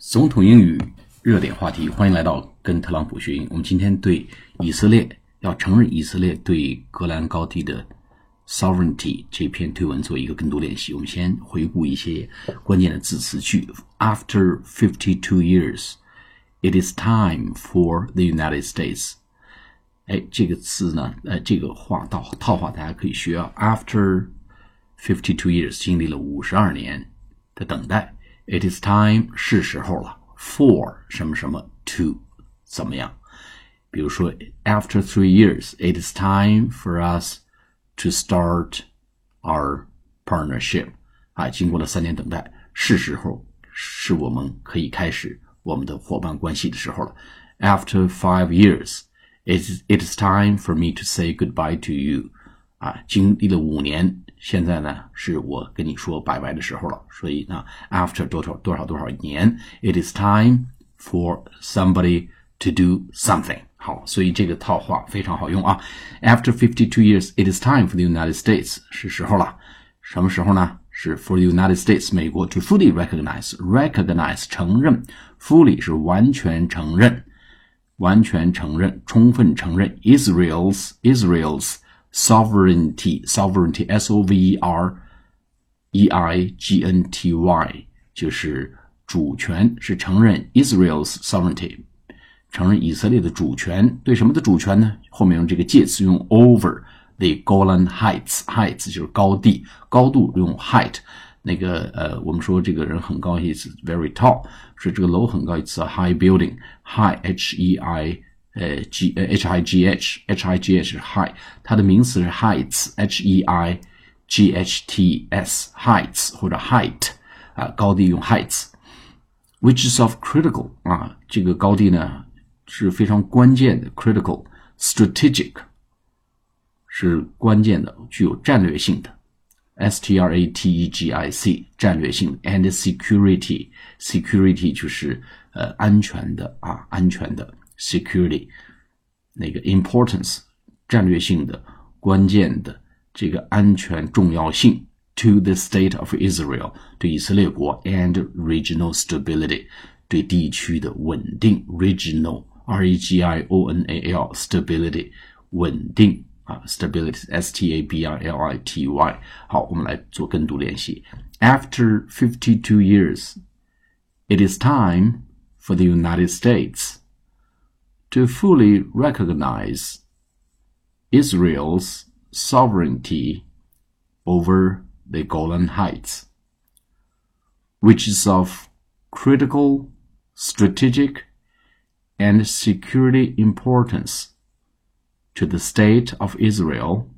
总统英语热点话题，欢迎来到跟特朗普学英。我们今天对以色列要承认以色列对格兰高地的 sovereignty 这篇推文做一个跟读练习。我们先回顾一些关键的字词句。After fifty-two years, it is time for the United States. 哎，这个词呢，呃，这个话套套话大家可以学啊。After fifty-two years，经历了五十二年的等待。It is time 是时候了，for 什么什么 to 怎么样？比如说，After three years, it is time for us to start our partnership。啊，经过了三年等待，是时候是我们可以开始我们的伙伴关系的时候了。After five years, it is it is time for me to say goodbye to you。啊，经历了五年。 现在呢，是我跟你说拜拜的时候了。所以呢，after 多少多少多少年，it is time for somebody to do something。好，所以这个套话非常好用啊。After fifty-two years, it is time for the United States。是时候了。什么时候呢？是 for the United States，美国 to fully recognize，recognize 承认，fully 是完全承认，完全承认，充分承认 Israel's Israel's。sovereignty sovereignty s o v e r e i g n t y 就是主权，是承认 Israel's sovereignty，承认以色列的主权。对什么的主权呢？后面用这个介词用 over the Golan Heights，heights 就是高地，高度用 height。那个呃，我们说这个人很高，意思 very tall，是这个楼很高，意思 high building，high h e i。 呃，g 呃 h i g h h i g h 是 high，它的名词是 heights h e i g h t s heights 或者 height 啊，高地用 heights，which is of critical 啊，这个高地呢是非常关键的 critical strategic 是关键的，具有战略性的 s t r a t e g i c 战略性 and security security 就是呃安全的啊安全的。security 那个 importance 战略性的、关键的这个安全重要性 to the state of Israel 对以色列国 and regional stability 对地区的稳定 regional R E G I O N A L stability 稳定啊 stability S T A B I L I T Y 好，我们来做跟读练习。After fifty-two years, it is time for the United States to fully recognize Israel's sovereignty over the Golan Heights, which is of critical strategic and security importance to the state of Israel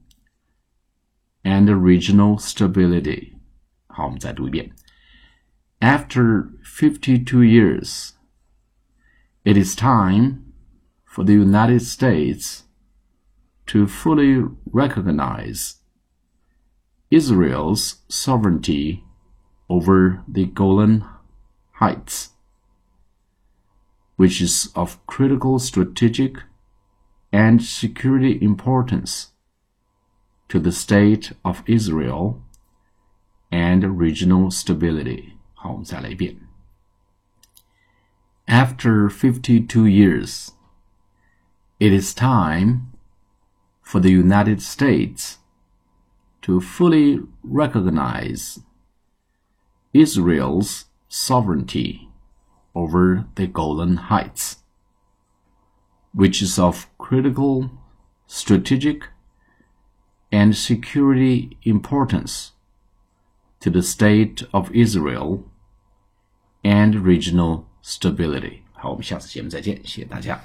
and the regional stability. After 52 years, it is time for the United States to fully recognize Israel's sovereignty over the Golan Heights, which is of critical strategic and security importance to the state of Israel and regional stability. After 52 years, it is time for the United States to fully recognize Israel's sovereignty over the Golan Heights, which is of critical strategic and security importance to the state of Israel and regional stability. 好，我们下次节目再见，谢谢大家。